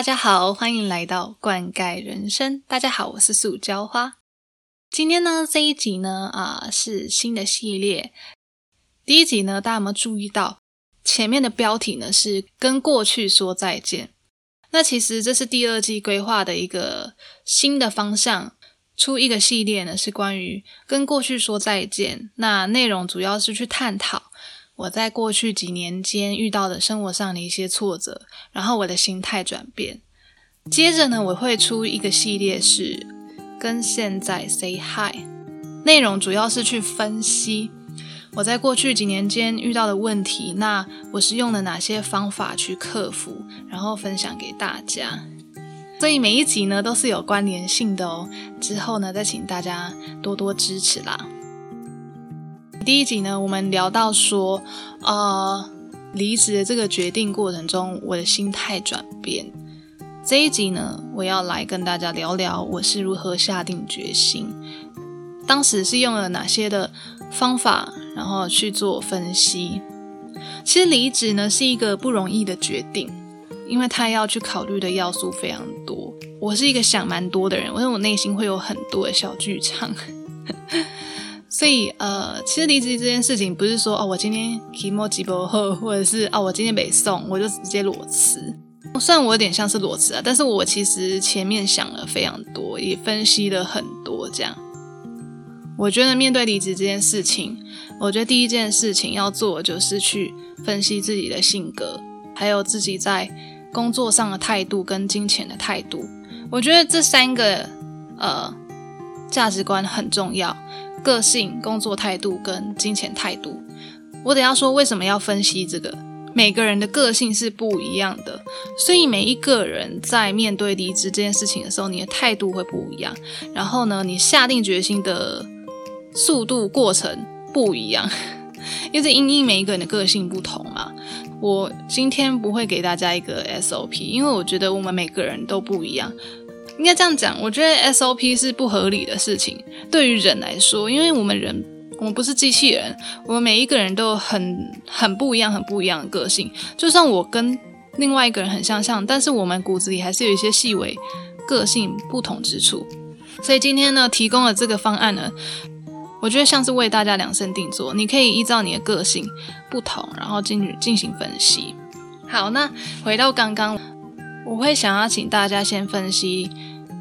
大家好，欢迎来到灌溉人生。大家好，我是塑胶花。今天呢，这一集呢，啊，是新的系列。第一集呢，大家有没有注意到前面的标题呢？是跟过去说再见。那其实这是第二季规划的一个新的方向，出一个系列呢，是关于跟过去说再见。那内容主要是去探讨。我在过去几年间遇到的生活上的一些挫折，然后我的心态转变。接着呢，我会出一个系列是跟现在 say hi，内容主要是去分析我在过去几年间遇到的问题，那我是用了哪些方法去克服，然后分享给大家。所以每一集呢都是有关联性的哦。之后呢，再请大家多多支持啦。第一集呢，我们聊到说，呃，离职的这个决定过程中，我的心态转变。这一集呢，我要来跟大家聊聊我是如何下定决心，当时是用了哪些的方法，然后去做分析。其实离职呢是一个不容易的决定，因为他要去考虑的要素非常多。我是一个想蛮多的人，因为我内心会有很多的小剧场。所以，呃，其实离职这件事情不是说哦，我今天期末几波后，或者是哦，我今天没送，我就直接裸辞。虽然我有点像是裸辞啊，但是我其实前面想了非常多，也分析了很多。这样，我觉得面对离职这件事情，我觉得第一件事情要做就是去分析自己的性格，还有自己在工作上的态度跟金钱的态度。我觉得这三个呃价值观很重要。个性、工作态度跟金钱态度，我等下说为什么要分析这个。每个人的个性是不一样的，所以每一个人在面对离职这件事情的时候，你的态度会不一样。然后呢，你下定决心的速度、过程不一样，因为因应每一个人的个性不同嘛。我今天不会给大家一个 SOP，因为我觉得我们每个人都不一样。应该这样讲，我觉得 SOP 是不合理的事情。对于人来说，因为我们人，我们不是机器人，我们每一个人都很很不一样、很不一样的个性。就算我跟另外一个人很相像，但是我们骨子里还是有一些细微个性不同之处。所以今天呢，提供了这个方案呢，我觉得像是为大家量身定做。你可以依照你的个性不同，然后进进行分析。好，那回到刚刚，我会想要请大家先分析。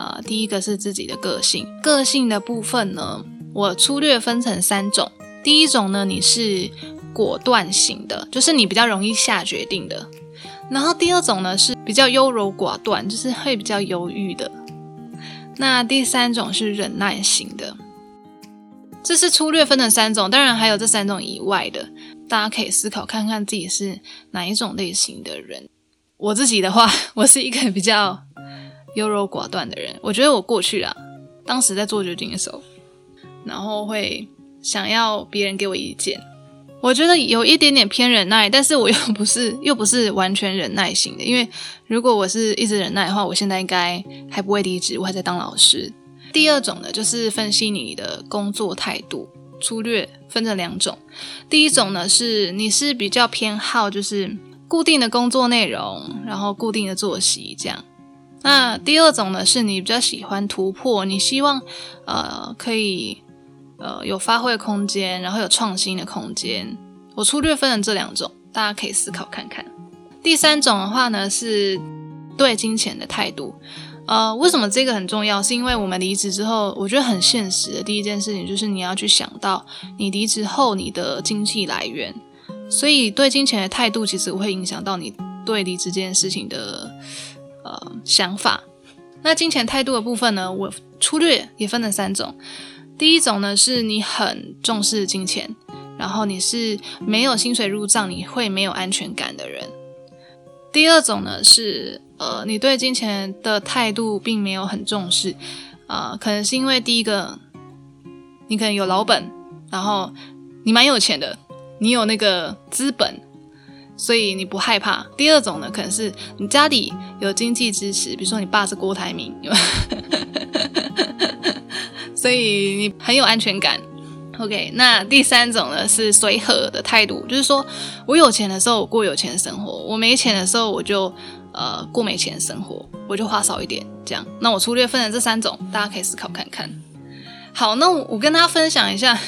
呃，第一个是自己的个性，个性的部分呢，我粗略分成三种。第一种呢，你是果断型的，就是你比较容易下决定的。然后第二种呢，是比较优柔寡断，就是会比较犹豫的。那第三种是忍耐型的。这是粗略分成三种，当然还有这三种以外的，大家可以思考看看自己是哪一种类型的人。我自己的话，我是一个比较。优柔寡断的人，我觉得我过去啊，当时在做决定的时候，然后会想要别人给我意见。我觉得有一点点偏忍耐，但是我 又不是又不是完全忍耐型的。因为如果我是一直忍耐的话，我现在应该还不会离职，我还在当老师。第二种呢，就是分析你的工作态度，粗略分成两种。第一种呢，是你是比较偏好就是固定的工作内容，然后固定的作息这样。那第二种呢，是你比较喜欢突破，你希望呃可以呃有发挥空间，然后有创新的空间。我粗略分成这两种，大家可以思考看看。第三种的话呢，是对金钱的态度。呃，为什么这个很重要？是因为我们离职之后，我觉得很现实的第一件事情就是你要去想到你离职后你的经济来源，所以对金钱的态度其实会影响到你对离职这件事情的。呃，想法。那金钱态度的部分呢？我粗略也分了三种。第一种呢，是你很重视金钱，然后你是没有薪水入账，你会没有安全感的人。第二种呢，是呃，你对金钱的态度并没有很重视，啊，可能是因为第一个，你可能有老本，然后你蛮有钱的，你有那个资本。所以你不害怕。第二种呢，可能是你家里有经济支持，比如说你爸是郭台铭，所以你很有安全感。OK，那第三种呢是随和的态度，就是说我有钱的时候我过有钱的生活，我没钱的时候我就呃过没钱的生活，我就花少一点这样。那我粗略分了这三种，大家可以思考看看。好，那我跟大家分享一下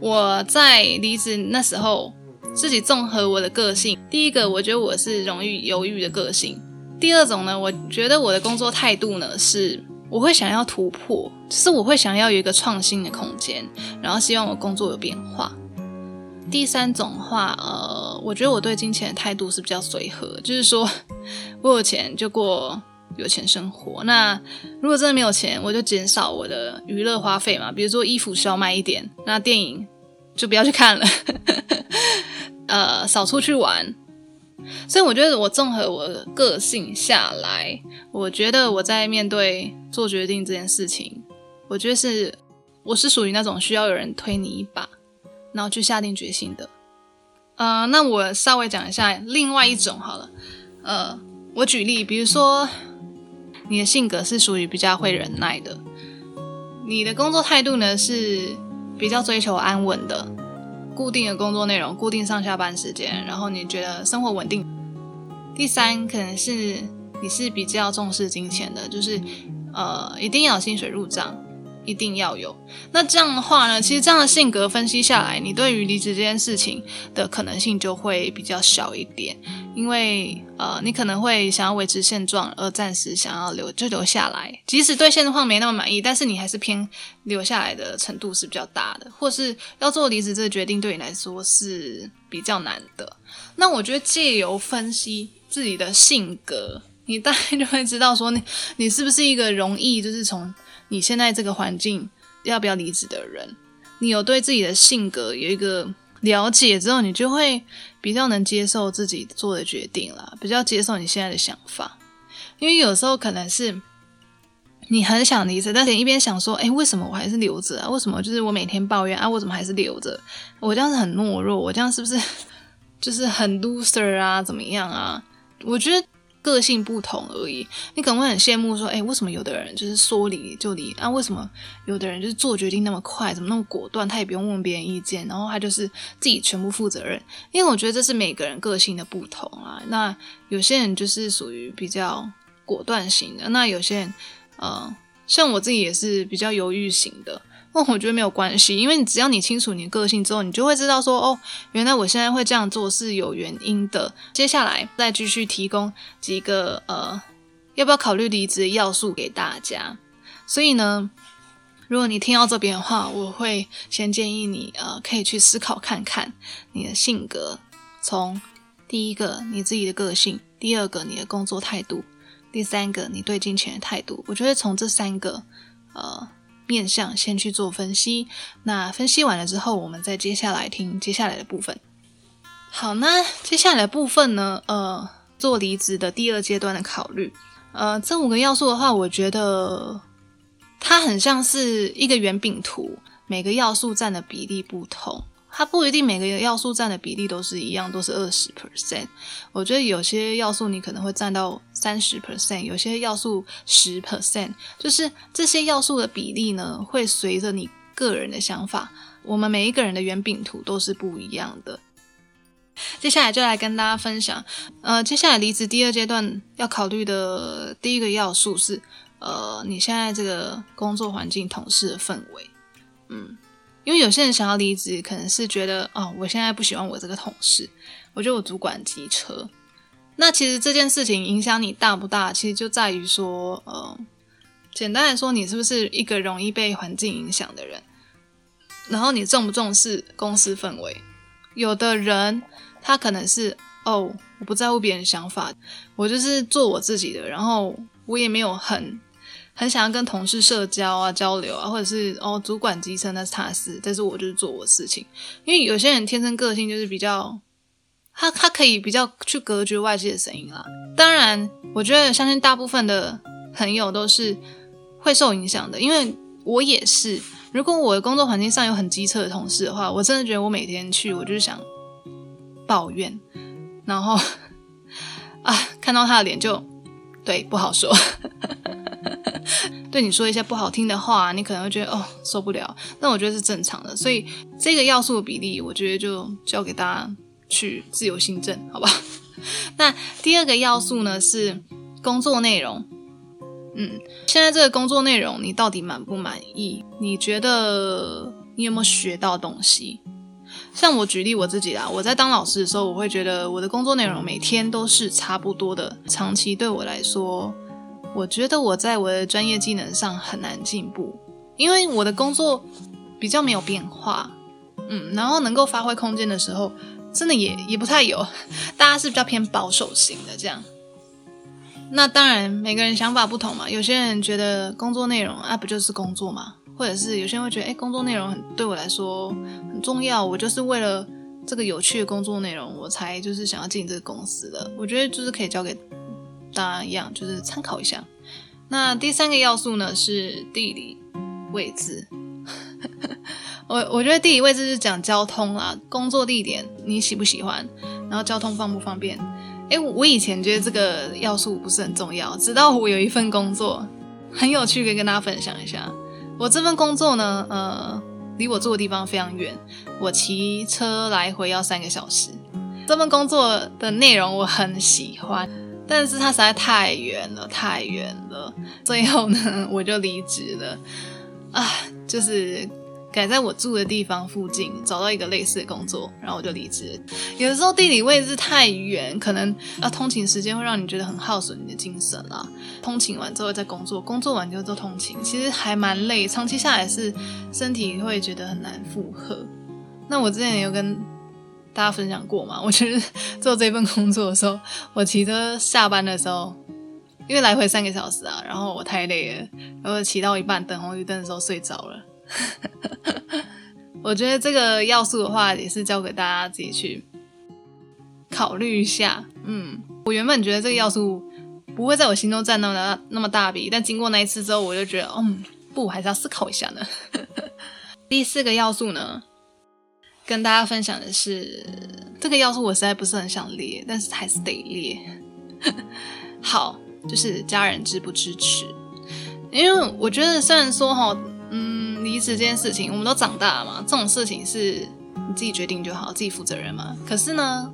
我在离职那时候自己综合我的个性。第一个，我觉得我是容易犹豫的个性。第二种呢，我觉得我的工作态度呢是。我会想要突破，就是我会想要有一个创新的空间，然后希望我工作有变化。第三种话，呃，我觉得我对金钱的态度是比较随和，就是说 我有钱就过有钱生活。那如果真的没有钱，我就减少我的娱乐花费嘛，比如说衣服少买一点，那电影就不要去看了，呃，少出去玩。所以我觉得我综合我个性下来，我觉得我在面对做决定这件事情，我觉得是我是属于那种需要有人推你一把，然后去下定决心的。呃，那我稍微讲一下另外一种好了。呃，我举例，比如说你的性格是属于比较会忍耐的，你的工作态度呢是比较追求安稳的。固定的工作内容，固定上下班时间，然后你觉得生活稳定。第三，可能是你是比较重视金钱的，就是呃，一定要有薪水入账。一定要有。那这样的话呢，其实这样的性格分析下来，你对于离职这件事情的可能性就会比较小一点，因为呃，你可能会想要维持现状，而暂时想要留就留下来。即使对现状没那么满意，但是你还是偏留下来的程度是比较大的，或是要做离职这个决定对你来说是比较难的。那我觉得借由分析自己的性格，你大概就会知道说你你是不是一个容易就是从。你现在这个环境要不要离职的人，你有对自己的性格有一个了解之后，你就会比较能接受自己做的决定了，比较接受你现在的想法。因为有时候可能是你很想离职，但是一边想说，哎，为什么我还是留着啊？为什么就是我每天抱怨啊？我怎么还是留着？我这样子很懦弱，我这样是不是 就是很 loser 啊？怎么样啊？我觉得。个性不同而已，你可能会很羡慕说，哎，为什么有的人就是说离就离？啊，为什么有的人就是做决定那么快，怎么那么果断？他也不用问别人意见，然后他就是自己全部负责任。因为我觉得这是每个人个性的不同啊。那有些人就是属于比较果断型的，那有些人，呃，像我自己也是比较犹豫型的。那我觉得没有关系，因为你只要你清楚你的个性之后，你就会知道说，哦，原来我现在会这样做是有原因的。接下来再继续提供几个呃，要不要考虑离职的要素给大家。所以呢，如果你听到这边的话，我会先建议你呃，可以去思考看看你的性格，从第一个你自己的个性，第二个你的工作态度，第三个你对金钱的态度。我觉得从这三个呃。面向先去做分析，那分析完了之后，我们再接下来听接下来的部分。好，那接下来的部分呢？呃，做离职的第二阶段的考虑。呃，这五个要素的话，我觉得它很像是一个圆饼图，每个要素占的比例不同。它不一定每个要素占的比例都是一样，都是二十 percent。我觉得有些要素你可能会占到三十 percent，有些要素十 percent，就是这些要素的比例呢，会随着你个人的想法，我们每一个人的圆饼图都是不一样的。接下来就来跟大家分享，呃，接下来离职第二阶段要考虑的第一个要素是，呃，你现在这个工作环境、同事的氛围，嗯。因为有些人想要离职，可能是觉得哦，我现在不喜欢我这个同事，我觉得我主管机车。那其实这件事情影响你大不大？其实就在于说，呃，简单来说，你是不是一个容易被环境影响的人？然后你重不重视公司氛围？有的人他可能是哦，我不在乎别人想法，我就是做我自己的，然后我也没有很。很想要跟同事社交啊、交流啊，或者是哦，主管机车那是他的事，但是我就是做我事情。因为有些人天生个性就是比较，他他可以比较去隔绝外界的声音啦。当然，我觉得相信大部分的朋友都是会受影响的，因为我也是。如果我的工作环境上有很机车的同事的话，我真的觉得我每天去，我就是想抱怨，然后 啊，看到他的脸就对不好说。对你说一些不好听的话，你可能会觉得哦受不了。那我觉得是正常的，所以这个要素的比例，我觉得就交给大家去自由心证，好吧？那第二个要素呢是工作内容。嗯，现在这个工作内容你到底满不满意？你觉得你有没有学到东西？像我举例我自己啦，我在当老师的时候，我会觉得我的工作内容每天都是差不多的，长期对我来说，我觉得我在我的专业技能上很难进步，因为我的工作比较没有变化。嗯，然后能够发挥空间的时候，真的也也不太有，大家是比较偏保守型的这样。那当然，每个人想法不同嘛。有些人觉得工作内容啊，不就是工作嘛？或者是有些人会觉得，哎，工作内容很对我来说很重要，我就是为了这个有趣的工作内容，我才就是想要进这个公司的。我觉得就是可以交给大家一样，就是参考一下。那第三个要素呢是地理位置。我我觉得地理位置是讲交通啦，工作地点你喜不喜欢，然后交通方不方便。哎，我以前觉得这个要素不是很重要，直到我有一份工作很有趣，可以跟大家分享一下。我这份工作呢，呃，离我住的地方非常远，我骑车来回要三个小时。这份工作的内容我很喜欢，但是它实在太远了，太远了。最后呢，我就离职了。啊，就是。改在我住的地方附近找到一个类似的工作，然后我就离职。有的时候地理位置太远，可能要通勤时间会让你觉得很耗损你的精神啊。通勤完之后再工作，工作完就做通勤，其实还蛮累，长期下来是身体会觉得很难负荷。那我之前有跟大家分享过嘛？我其实做这份工作的时候，我骑车下班的时候，因为来回三个小时啊，然后我太累了，然后骑到一半等红绿灯的时候睡着了。我觉得这个要素的话，也是交给大家自己去考虑一下。嗯，我原本觉得这个要素不会在我心中占那么那么大比，但经过那一次之后，我就觉得，嗯，不，还是要思考一下呢。第四个要素呢，跟大家分享的是，这个要素我实在不是很想列，但是还是得列。好，就是家人支不支持？因为我觉得，虽然说哈。嗯离职这件事情，我们都长大了嘛，这种事情是你自己决定就好，自己负责任嘛。可是呢，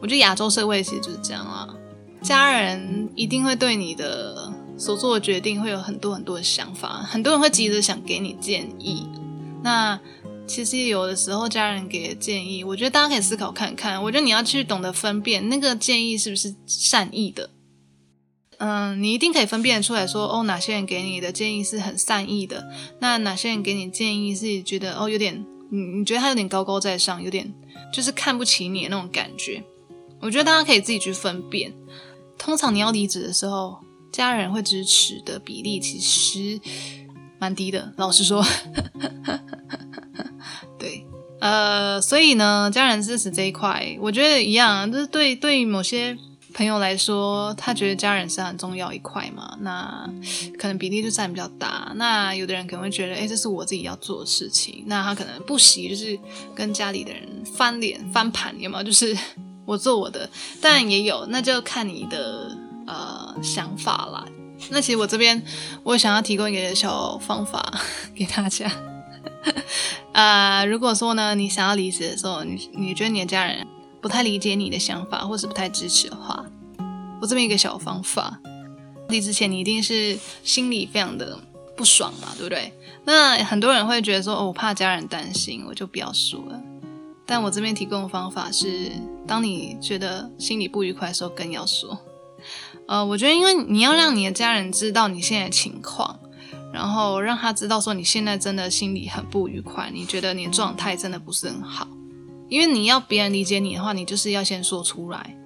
我觉得亚洲社会其实就是这样啊，家人一定会对你的所做的决定会有很多很多的想法，很多人会急着想给你建议。那其实有的时候家人给的建议，我觉得大家可以思考看看。我觉得你要去懂得分辨那个建议是不是善意的。嗯，你一定可以分辨出来说，哦，哪些人给你的建议是很善意的，那哪些人给你建议是觉得，哦，有点，你你觉得他有点高高在上，有点就是看不起你的那种感觉。我觉得大家可以自己去分辨。通常你要离职的时候，家人会支持的比例其实蛮低的，老实说。对，呃，所以呢，家人支持这一块，我觉得一样，就是对对某些。朋友来说，他觉得家人是很重要一块嘛，那可能比例就占比较大。那有的人可能会觉得，哎，这是我自己要做的事情，那他可能不喜就是跟家里的人翻脸翻盘，有没有？就是我做我的，但也有，那就看你的呃想法啦。那其实我这边我想要提供一个小方法 给大家，呃，如果说呢，你想要离职的时候，你你觉得你的家人。不太理解你的想法，或是不太支持的话，我这边一个小方法。离职前你一定是心里非常的不爽嘛，对不对？那很多人会觉得说，我怕家人担心，我就不要说了。但我这边提供的方法是，当你觉得心里不愉快的时候，更要说。呃，我觉得因为你要让你的家人知道你现在的情况，然后让他知道说你现在真的心里很不愉快，你觉得你的状态真的不是很好。因为你要别人理解你的话，你就是要先说出来。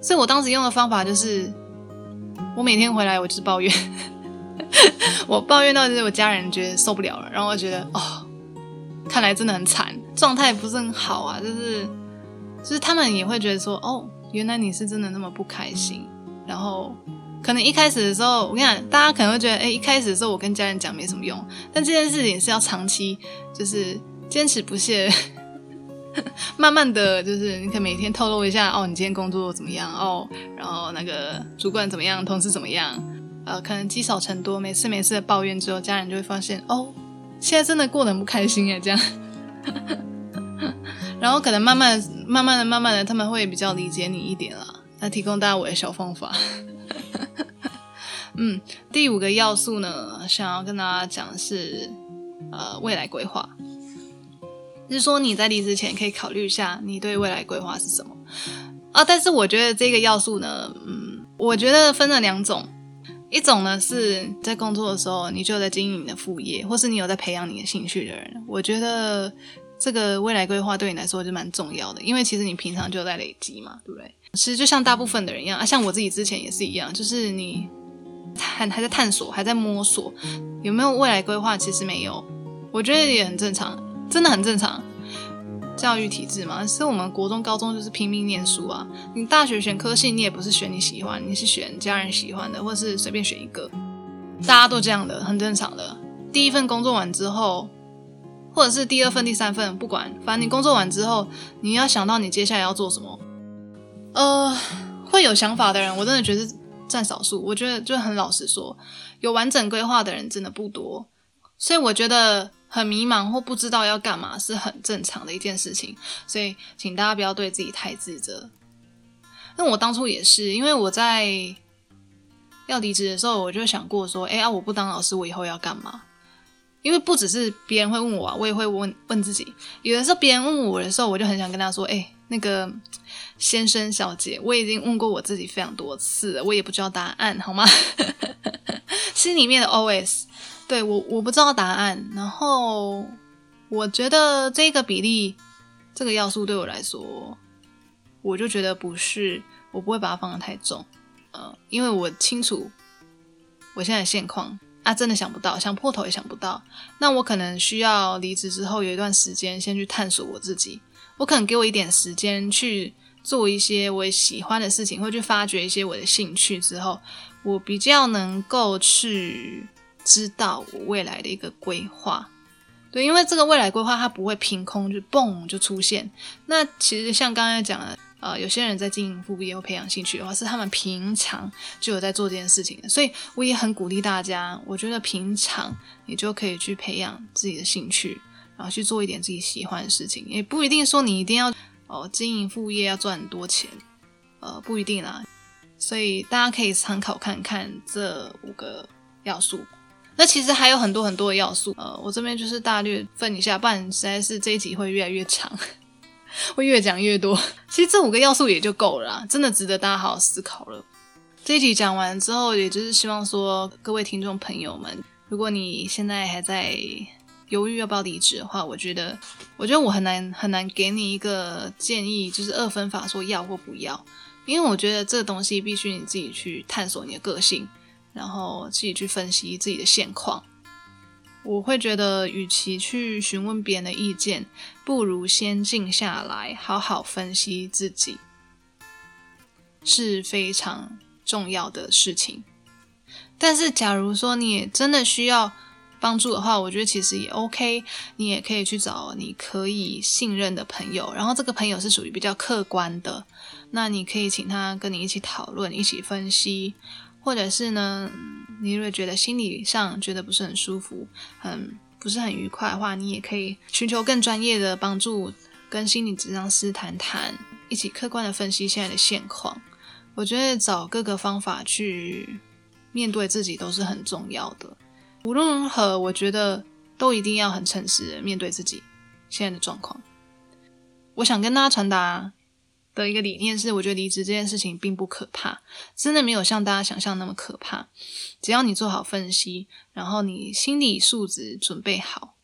所以我当时用的方法就是，我每天回来我就是抱怨，我抱怨到就是我家人觉得受不了了，然后我觉得哦，看来真的很惨，状态不是很好啊，就是就是他们也会觉得说，哦，原来你是真的那么不开心。然后可能一开始的时候，我跟你讲，大家可能会觉得，哎，一开始的时候我跟家人讲没什么用，但这件事情是要长期，就是坚持不懈。慢慢的就是你可以每天透露一下哦，你今天工作怎么样哦？然后那个主管怎么样，同事怎么样？呃，可能积少成多，每次每次的抱怨之后，家人就会发现哦，现在真的过得很不开心哎，这样。然后可能慢慢慢慢的、慢慢的，他们会比较理解你一点了。那提供大家我的小方法。嗯，第五个要素呢，想要跟大家讲的是，呃，未来规划。就是说你在离职前可以考虑一下，你对未来规划是什么啊？但是我觉得这个要素呢，嗯，我觉得分了两种，一种呢是在工作的时候你就在经营你的副业，或是你有在培养你的兴趣的人，我觉得这个未来规划对你来说就蛮重要的，因为其实你平常就在累积嘛，对不对？其实就像大部分的人一样啊，像我自己之前也是一样，就是你。还还在探索，还在摸索，有没有未来规划？其实没有，我觉得也很正常，真的很正常。教育体制嘛，是我们国中、高中就是拼命念书啊。你大学选科系，你也不是选你喜欢，你是选家人喜欢的，或是随便选一个。大家都这样的，很正常的。第一份工作完之后，或者是第二份、第三份，不管，反正你工作完之后，你要想到你接下来要做什么。呃，会有想法的人，我真的觉得。占少数，我觉得就很老实说，有完整规划的人真的不多，所以我觉得很迷茫或不知道要干嘛是很正常的一件事情，所以请大家不要对自己太自责。那我当初也是，因为我在要离职的时候，我就想过说，哎啊，我不当老师，我以后要干嘛？因为不只是别人会问我啊，我也会问问自己。有的时候别人问我的时候，我就很想跟他说，哎。那个先生小姐，我已经问过我自己非常多次了，我也不知道答案，好吗？心里面的 OS，对我我不知道答案。然后我觉得这个比例，这个要素对我来说，我就觉得不是，我不会把它放得太重，呃，因为我清楚我现在的现况啊，真的想不到，想破头也想不到。那我可能需要离职之后有一段时间，先去探索我自己。我可能给我一点时间去做一些我喜欢的事情，或去发掘一些我的兴趣之后，我比较能够去知道我未来的一个规划。对，因为这个未来规划它不会凭空就蹦就出现。那其实像刚才讲的，呃，有些人在经营副业或培养兴趣的话，是他们平常就有在做这件事情的。所以我也很鼓励大家，我觉得平常你就可以去培养自己的兴趣。然后去做一点自己喜欢的事情，也不一定说你一定要哦经营副业要赚很多钱，呃不一定啦。所以大家可以参考看看这五个要素。那其实还有很多很多的要素，呃，我这边就是大略分一下，不然实在是这一集会越来越长，会越讲越多。其实这五个要素也就够了，真的值得大家好好思考了。这一集讲完之后，也就是希望说各位听众朋友们，如果你现在还在。犹豫要不要离职的话，我觉得，我觉得我很难很难给你一个建议，就是二分法说要或不要，因为我觉得这个东西必须你自己去探索你的个性，然后自己去分析自己的现况。我会觉得，与其去询问别人的意见，不如先静下来，好好分析自己，是非常重要的事情。但是，假如说你也真的需要，帮助的话，我觉得其实也 OK。你也可以去找你可以信任的朋友，然后这个朋友是属于比较客观的，那你可以请他跟你一起讨论、一起分析，或者是呢，你如果觉得心理上觉得不是很舒服、很不是很愉快的话，你也可以寻求更专业的帮助，跟心理治疗师谈谈，一起客观的分析现在的现况。我觉得找各个方法去面对自己都是很重要的。无论如何，我觉得都一定要很诚实的面对自己现在的状况。我想跟大家传达的一个理念是，我觉得离职这件事情并不可怕，真的没有像大家想象那么可怕。只要你做好分析，然后你心理素质准备好，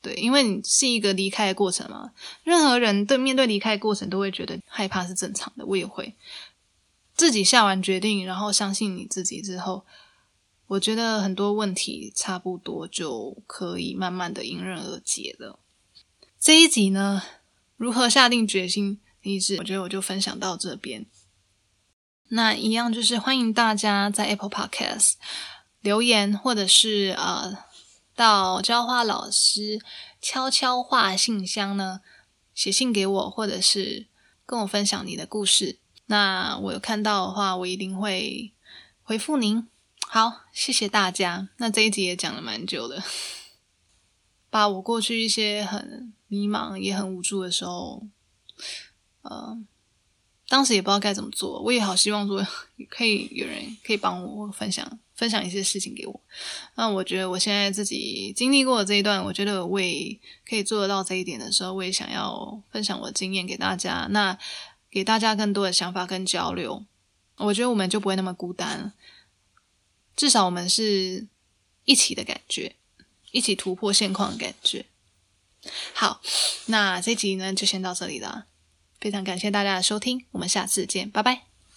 对，因为你是一个离开的过程嘛。任何人对面对离开的过程都会觉得害怕是正常的，我也会。自己下完决定，然后相信你自己之后。我觉得很多问题差不多就可以慢慢的迎刃而解了。这一集呢，如何下定决心离职？我觉得我就分享到这边。那一样就是欢迎大家在 Apple Podcast 留言，或者是呃到教花老师悄悄话信箱呢写信给我，或者是跟我分享你的故事。那我有看到的话，我一定会回复您。好，谢谢大家。那这一集也讲了蛮久的，把我过去一些很迷茫也很无助的时候，呃，当时也不知道该怎么做，我也好希望说可以有人可以帮我分享分享一些事情给我。那我觉得我现在自己经历过这一段，我觉得我也可以做得到这一点的时候，我也想要分享我的经验给大家，那给大家更多的想法跟交流。我觉得我们就不会那么孤单，至少我们是一起的感觉，一起突破现况的感觉。好，那这集呢就先到这里了。非常感谢大家的收听，我们下次见，拜拜。